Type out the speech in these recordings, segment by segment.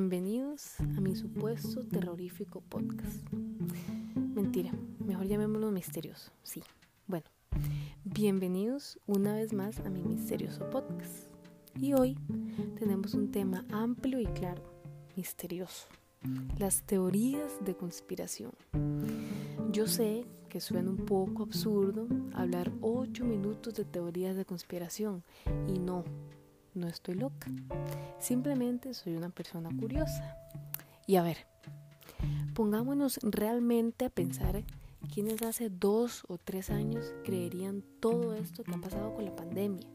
Bienvenidos a mi supuesto terrorífico podcast. Mentira, mejor llamémoslo misterioso. Sí, bueno. Bienvenidos una vez más a mi misterioso podcast. Y hoy tenemos un tema amplio y claro, misterioso. Las teorías de conspiración. Yo sé que suena un poco absurdo hablar 8 minutos de teorías de conspiración y no, no estoy loca. Simplemente soy una persona curiosa. Y a ver, pongámonos realmente a pensar quiénes hace dos o tres años creerían todo esto que ha pasado con la pandemia.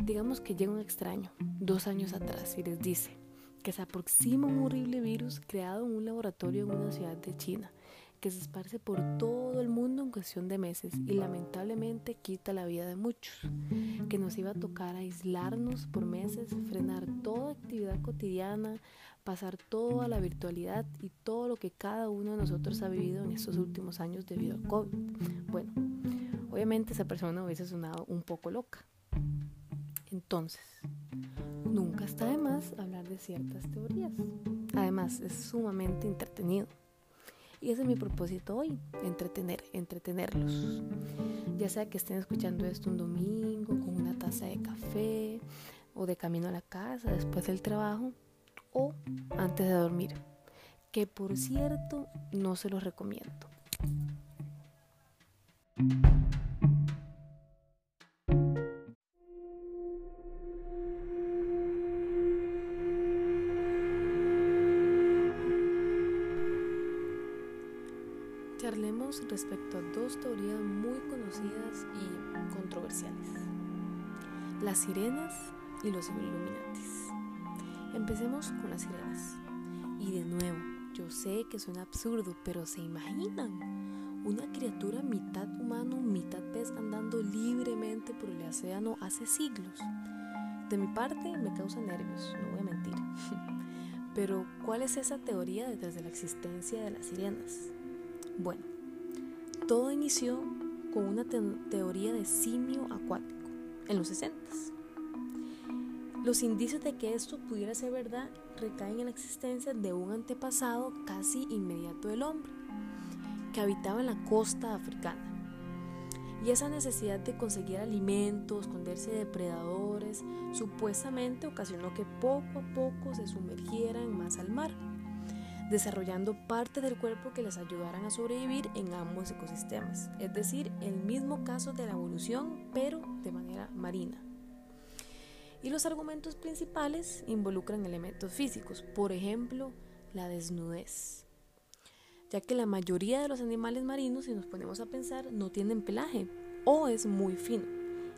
Digamos que llega un extraño dos años atrás y les dice que se aproxima un horrible virus creado en un laboratorio en una ciudad de China que se esparce por todo el mundo en cuestión de meses y lamentablemente quita la vida de muchos, que nos iba a tocar aislarnos por meses, frenar toda actividad cotidiana, pasar todo a la virtualidad y todo lo que cada uno de nosotros ha vivido en estos últimos años debido al COVID. Bueno, obviamente esa persona hubiese sonado un poco loca. Entonces, nunca está de más hablar de ciertas teorías. Además, es sumamente entretenido. Y ese es mi propósito hoy, entretener, entretenerlos. Ya sea que estén escuchando esto un domingo con una taza de café o de camino a la casa después del trabajo o antes de dormir. Que por cierto no se los recomiendo. Respecto a dos teorías muy conocidas y controversiales. Las sirenas y los Illuminatis. Empecemos con las sirenas. Y de nuevo, yo sé que suena absurdo, pero ¿se imaginan? Una criatura mitad humano, mitad pez andando libremente por el océano hace siglos. De mi parte me causa nervios, no voy a mentir. Pero, ¿cuál es esa teoría detrás de la existencia de las sirenas? Bueno, todo inició con una teoría de simio acuático en los 60. Los indicios de que esto pudiera ser verdad recaen en la existencia de un antepasado casi inmediato del hombre, que habitaba en la costa africana. Y esa necesidad de conseguir alimento, esconderse de depredadores, supuestamente ocasionó que poco a poco se sumergieran más al mar desarrollando partes del cuerpo que les ayudaran a sobrevivir en ambos ecosistemas, es decir, el mismo caso de la evolución, pero de manera marina. Y los argumentos principales involucran elementos físicos, por ejemplo, la desnudez, ya que la mayoría de los animales marinos, si nos ponemos a pensar, no tienen pelaje o es muy fino.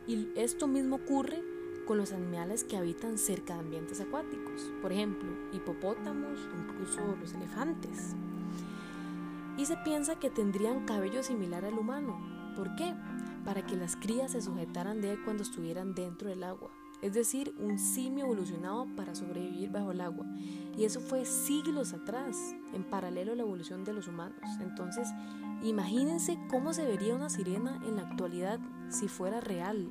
Y esto mismo ocurre con los animales que habitan cerca de ambientes acuáticos, por ejemplo, hipopótamos incluso los elefantes. Y se piensa que tendrían cabello similar al humano. ¿Por qué? Para que las crías se sujetaran de él cuando estuvieran dentro del agua. Es decir, un simio evolucionado para sobrevivir bajo el agua. Y eso fue siglos atrás, en paralelo a la evolución de los humanos. Entonces, imagínense cómo se vería una sirena en la actualidad si fuera real,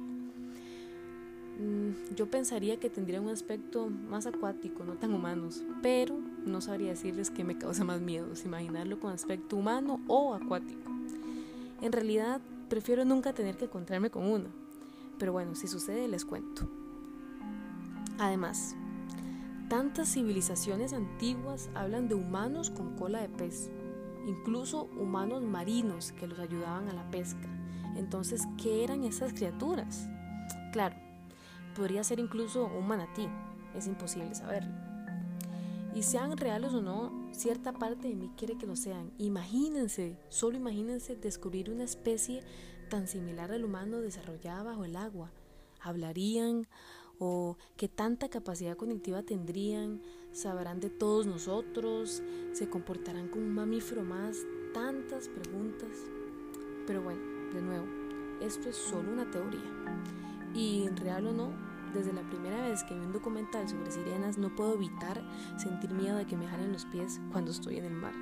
yo pensaría que tendría un aspecto más acuático, no tan humanos, pero no sabría decirles qué me causa más miedo, imaginarlo con aspecto humano o acuático. En realidad, prefiero nunca tener que encontrarme con una, pero bueno, si sucede les cuento. Además, tantas civilizaciones antiguas hablan de humanos con cola de pez, incluso humanos marinos que los ayudaban a la pesca. Entonces, ¿qué eran esas criaturas? Claro, podría ser incluso un manatí, es imposible saberlo. Y sean reales o no, cierta parte de mí quiere que lo sean. Imagínense, solo imagínense descubrir una especie tan similar al humano desarrollada bajo el agua. ¿Hablarían? ¿O qué tanta capacidad cognitiva tendrían? ¿Sabrán de todos nosotros? ¿Se comportarán como un mamífero más? Tantas preguntas. Pero bueno, de nuevo, esto es solo una teoría. Y real o no, desde la primera vez que vi un documental sobre sirenas no puedo evitar sentir miedo de que me jalen los pies cuando estoy en el mar.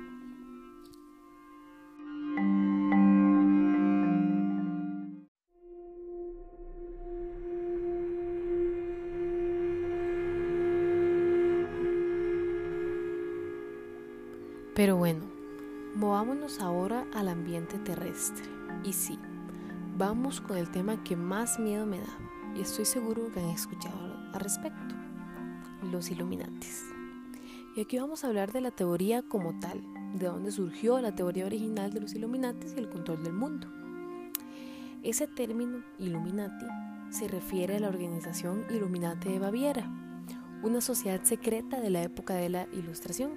Pero bueno, movámonos ahora al ambiente terrestre. Y sí, vamos con el tema que más miedo me da. Y estoy seguro que han escuchado al respecto. Los Illuminatis. Y aquí vamos a hablar de la teoría como tal, de dónde surgió la teoría original de los Illuminatis y el control del mundo. Ese término, Illuminati, se refiere a la organización Illuminati de Baviera, una sociedad secreta de la época de la Ilustración,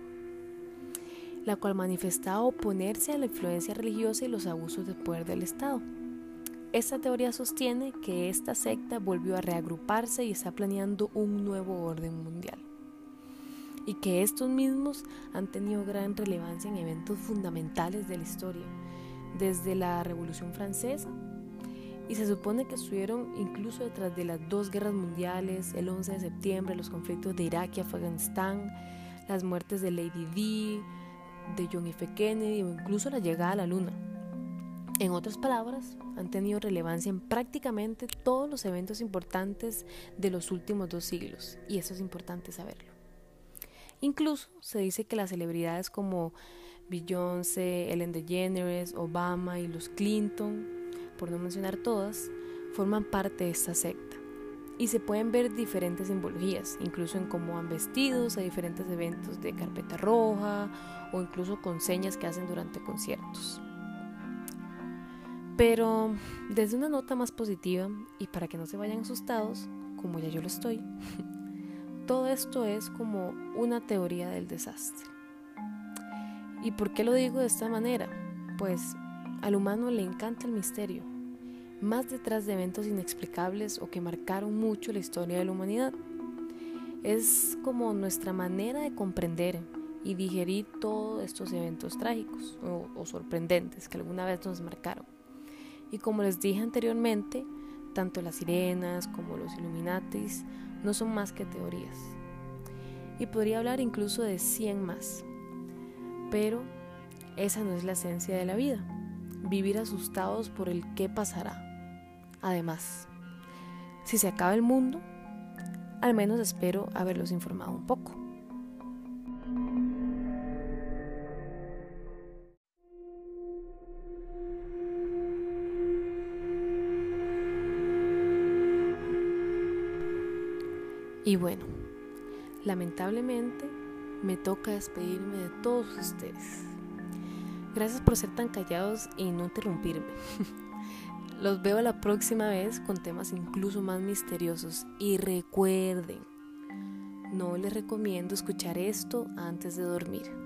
la cual manifestaba oponerse a la influencia religiosa y los abusos de poder del Estado. Esta teoría sostiene que esta secta volvió a reagruparse y está planeando un nuevo orden mundial y que estos mismos han tenido gran relevancia en eventos fundamentales de la historia, desde la Revolución Francesa, y se supone que estuvieron incluso detrás de las dos guerras mundiales, el 11 de septiembre, los conflictos de Irak y Afganistán, las muertes de Lady Di, de John F. Kennedy o incluso la llegada a la Luna. En otras palabras, han tenido relevancia en prácticamente todos los eventos importantes de los últimos dos siglos, y eso es importante saberlo. Incluso se dice que las celebridades como Beyoncé, Ellen DeGeneres, Obama y los Clinton, por no mencionar todas, forman parte de esta secta. Y se pueden ver diferentes simbologías, incluso en cómo van vestidos a diferentes eventos de carpeta roja o incluso con señas que hacen durante conciertos. Pero desde una nota más positiva y para que no se vayan asustados, como ya yo lo estoy, todo esto es como una teoría del desastre. ¿Y por qué lo digo de esta manera? Pues al humano le encanta el misterio, más detrás de eventos inexplicables o que marcaron mucho la historia de la humanidad. Es como nuestra manera de comprender y digerir todos estos eventos trágicos o, o sorprendentes que alguna vez nos marcaron. Y como les dije anteriormente, tanto las sirenas como los Illuminatis no son más que teorías. Y podría hablar incluso de 100 más. Pero esa no es la esencia de la vida, vivir asustados por el qué pasará. Además, si se acaba el mundo, al menos espero haberlos informado un poco. Y bueno, lamentablemente me toca despedirme de todos ustedes. Gracias por ser tan callados y no interrumpirme. Los veo la próxima vez con temas incluso más misteriosos. Y recuerden, no les recomiendo escuchar esto antes de dormir.